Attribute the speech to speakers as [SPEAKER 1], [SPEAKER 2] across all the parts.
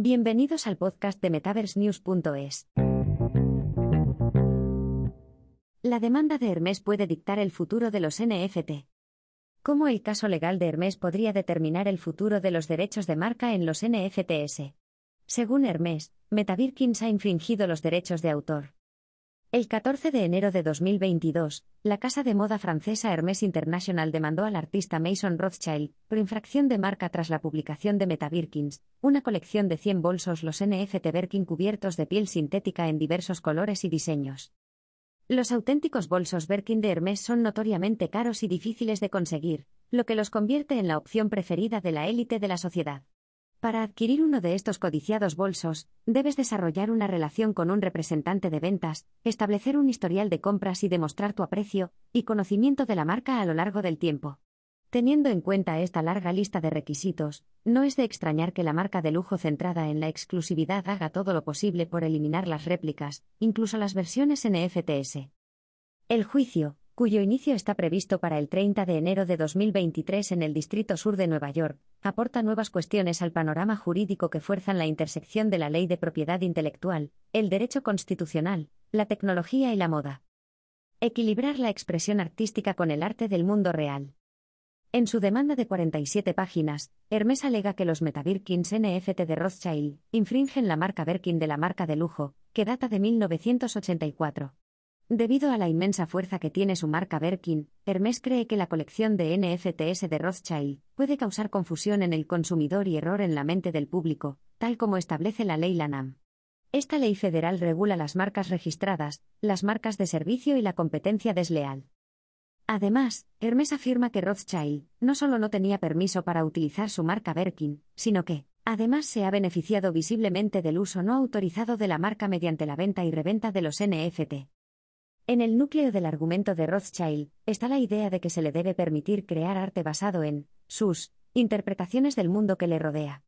[SPEAKER 1] Bienvenidos al podcast de MetaverseNews.es. La demanda de Hermes puede dictar el futuro de los NFT. ¿Cómo el caso legal de Hermes podría determinar el futuro de los derechos de marca en los NFTs? Según Hermes, MetaBirkins ha infringido los derechos de autor. El 14 de enero de 2022, la casa de moda francesa Hermès International demandó al artista Mason Rothschild por infracción de marca tras la publicación de Meta Birkins, una colección de 100 bolsos los NFT Birkin cubiertos de piel sintética en diversos colores y diseños. Los auténticos bolsos Birkin de Hermès son notoriamente caros y difíciles de conseguir, lo que los convierte en la opción preferida de la élite de la sociedad. Para adquirir uno de estos codiciados bolsos, debes desarrollar una relación con un representante de ventas, establecer un historial de compras y demostrar tu aprecio y conocimiento de la marca a lo largo del tiempo. Teniendo en cuenta esta larga lista de requisitos, no es de extrañar que la marca de lujo centrada en la exclusividad haga todo lo posible por eliminar las réplicas, incluso las versiones NFTs. El juicio, cuyo inicio está previsto para el 30 de enero de 2023 en el Distrito Sur de Nueva York, aporta nuevas cuestiones al panorama jurídico que fuerzan la intersección de la ley de propiedad intelectual, el derecho constitucional, la tecnología y la moda. Equilibrar la expresión artística con el arte del mundo real. En su demanda de 47 páginas, Hermes alega que los MetaBirkins NFT de Rothschild infringen la marca Birkin de la marca de lujo, que data de 1984. Debido a la inmensa fuerza que tiene su marca Birkin, Hermes cree que la colección de NFTs de Rothschild puede causar confusión en el consumidor y error en la mente del público, tal como establece la ley LANAM. Esta ley federal regula las marcas registradas, las marcas de servicio y la competencia desleal. Además, Hermes afirma que Rothschild no solo no tenía permiso para utilizar su marca Birkin, sino que, además, se ha beneficiado visiblemente del uso no autorizado de la marca mediante la venta y reventa de los NFT. En el núcleo del argumento de Rothschild está la idea de que se le debe permitir crear arte basado en sus interpretaciones del mundo que le rodea.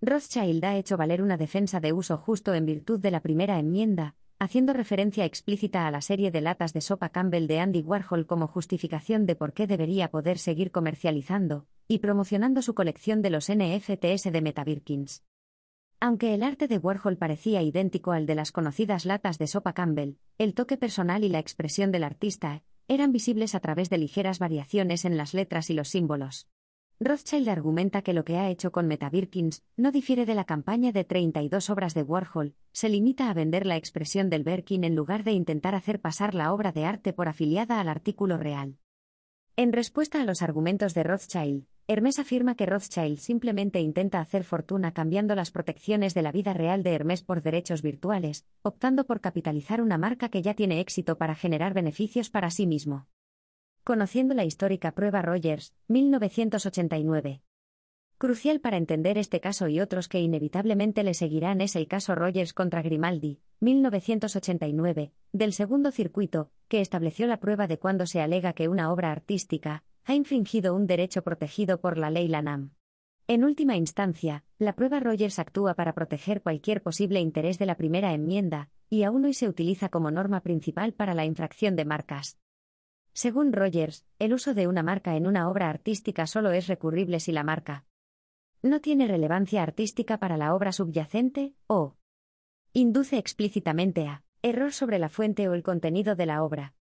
[SPEAKER 1] Rothschild ha hecho valer una defensa de uso justo en virtud de la primera enmienda, haciendo referencia explícita a la serie de latas de sopa Campbell de Andy Warhol como justificación de por qué debería poder seguir comercializando y promocionando su colección de los NFTs de MetaBirkins. Aunque el arte de Warhol parecía idéntico al de las conocidas latas de sopa Campbell, el toque personal y la expresión del artista eran visibles a través de ligeras variaciones en las letras y los símbolos. Rothschild argumenta que lo que ha hecho con MetaBirkins no difiere de la campaña de 32 obras de Warhol, se limita a vender la expresión del Birkin en lugar de intentar hacer pasar la obra de arte por afiliada al artículo real. En respuesta a los argumentos de Rothschild, Hermes afirma que Rothschild simplemente intenta hacer fortuna cambiando las protecciones de la vida real de Hermes por derechos virtuales, optando por capitalizar una marca que ya tiene éxito para generar beneficios para sí mismo. Conociendo la histórica prueba Rogers, 1989. Crucial para entender este caso y otros que inevitablemente le seguirán es el caso Rogers contra Grimaldi, 1989, del segundo circuito, que estableció la prueba de cuando se alega que una obra artística, ha infringido un derecho protegido por la ley LANAM. En última instancia, la prueba Rogers actúa para proteger cualquier posible interés de la primera enmienda, y aún hoy se utiliza como norma principal para la infracción de marcas. Según Rogers, el uso de una marca en una obra artística solo es recurrible si la marca no tiene relevancia artística para la obra subyacente, o induce explícitamente a error sobre la fuente o el contenido de la obra.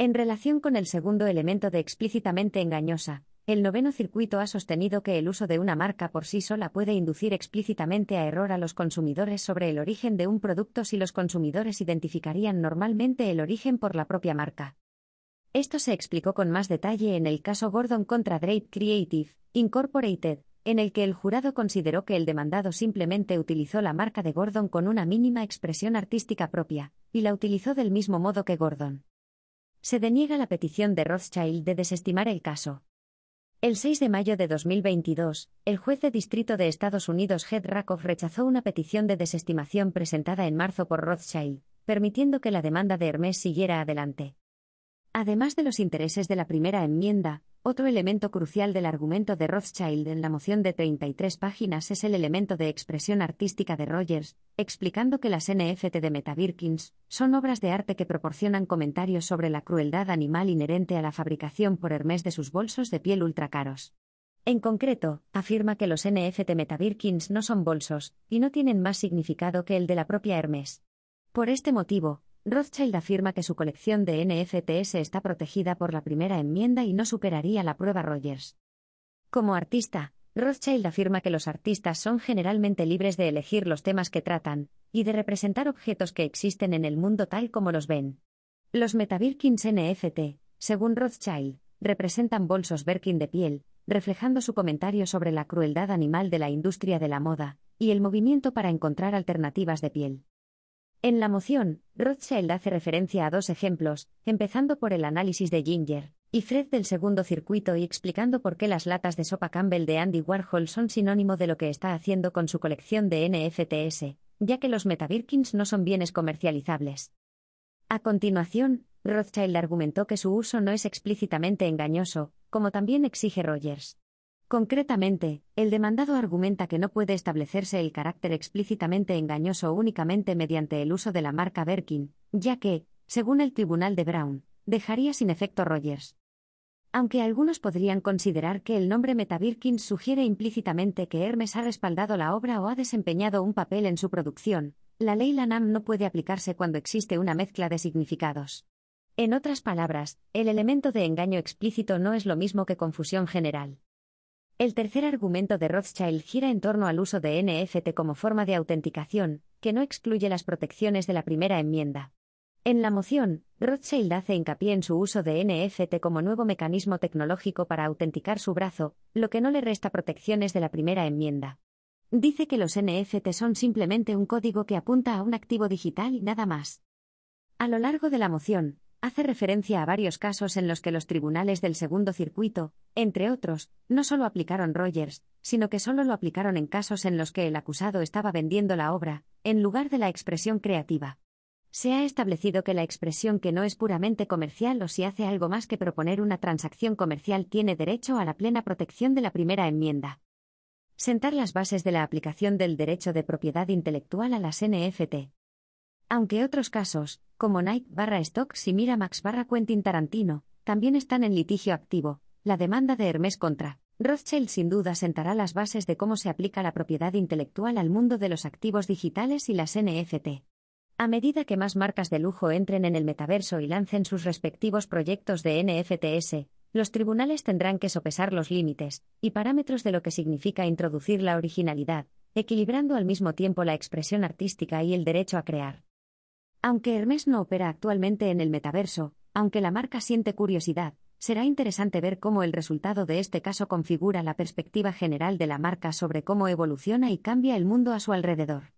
[SPEAKER 1] En relación con el segundo elemento de explícitamente engañosa, el noveno circuito ha sostenido que el uso de una marca por sí sola puede inducir explícitamente a error a los consumidores sobre el origen de un producto si los consumidores identificarían normalmente el origen por la propia marca. Esto se explicó con más detalle en el caso Gordon contra Drape Creative, Incorporated, en el que el jurado consideró que el demandado simplemente utilizó la marca de Gordon con una mínima expresión artística propia, y la utilizó del mismo modo que Gordon. Se deniega la petición de Rothschild de desestimar el caso. El 6 de mayo de 2022, el juez de distrito de Estados Unidos Head Rakoff rechazó una petición de desestimación presentada en marzo por Rothschild, permitiendo que la demanda de Hermes siguiera adelante. Además de los intereses de la primera enmienda, otro elemento crucial del argumento de Rothschild en la moción de 33 páginas es el elemento de expresión artística de Rogers, explicando que las NFT de MetaBirkins son obras de arte que proporcionan comentarios sobre la crueldad animal inherente a la fabricación por Hermes de sus bolsos de piel ultracaros. En concreto, afirma que los NFT Metabirkins no son bolsos, y no tienen más significado que el de la propia Hermes. Por este motivo, Rothschild afirma que su colección de NFTs está protegida por la primera enmienda y no superaría la prueba Rogers. Como artista, Rothschild afirma que los artistas son generalmente libres de elegir los temas que tratan, y de representar objetos que existen en el mundo tal como los ven. Los Metabirkins NFT, según Rothschild, representan bolsos Birkin de piel, reflejando su comentario sobre la crueldad animal de la industria de la moda, y el movimiento para encontrar alternativas de piel. En la moción, Rothschild hace referencia a dos ejemplos, empezando por el análisis de Ginger y Fred del segundo circuito y explicando por qué las latas de sopa Campbell de Andy Warhol son sinónimo de lo que está haciendo con su colección de NFTs, ya que los Metabirkins no son bienes comercializables. A continuación, Rothschild argumentó que su uso no es explícitamente engañoso, como también exige Rogers. Concretamente, el demandado argumenta que no puede establecerse el carácter explícitamente engañoso únicamente mediante el uso de la marca Birkin, ya que, según el tribunal de Brown, dejaría sin efecto Rogers. Aunque algunos podrían considerar que el nombre Metabirkin sugiere implícitamente que Hermes ha respaldado la obra o ha desempeñado un papel en su producción, la ley Lanham no puede aplicarse cuando existe una mezcla de significados. En otras palabras, el elemento de engaño explícito no es lo mismo que confusión general. El tercer argumento de Rothschild gira en torno al uso de NFT como forma de autenticación, que no excluye las protecciones de la primera enmienda. En la moción, Rothschild hace hincapié en su uso de NFT como nuevo mecanismo tecnológico para autenticar su brazo, lo que no le resta protecciones de la primera enmienda. Dice que los NFT son simplemente un código que apunta a un activo digital y nada más. A lo largo de la moción, hace referencia a varios casos en los que los tribunales del segundo circuito, entre otros, no solo aplicaron Rogers, sino que solo lo aplicaron en casos en los que el acusado estaba vendiendo la obra, en lugar de la expresión creativa. Se ha establecido que la expresión que no es puramente comercial o si hace algo más que proponer una transacción comercial tiene derecho a la plena protección de la primera enmienda. Sentar las bases de la aplicación del derecho de propiedad intelectual a las NFT. Aunque otros casos, como Nike barra Stocks y Miramax barra Quentin Tarantino, también están en litigio activo, la demanda de Hermes contra Rothschild sin duda sentará las bases de cómo se aplica la propiedad intelectual al mundo de los activos digitales y las NFT. A medida que más marcas de lujo entren en el metaverso y lancen sus respectivos proyectos de NFTs, los tribunales tendrán que sopesar los límites y parámetros de lo que significa introducir la originalidad, equilibrando al mismo tiempo la expresión artística y el derecho a crear. Aunque Hermes no opera actualmente en el metaverso, aunque la marca siente curiosidad, será interesante ver cómo el resultado de este caso configura la perspectiva general de la marca sobre cómo evoluciona y cambia el mundo a su alrededor.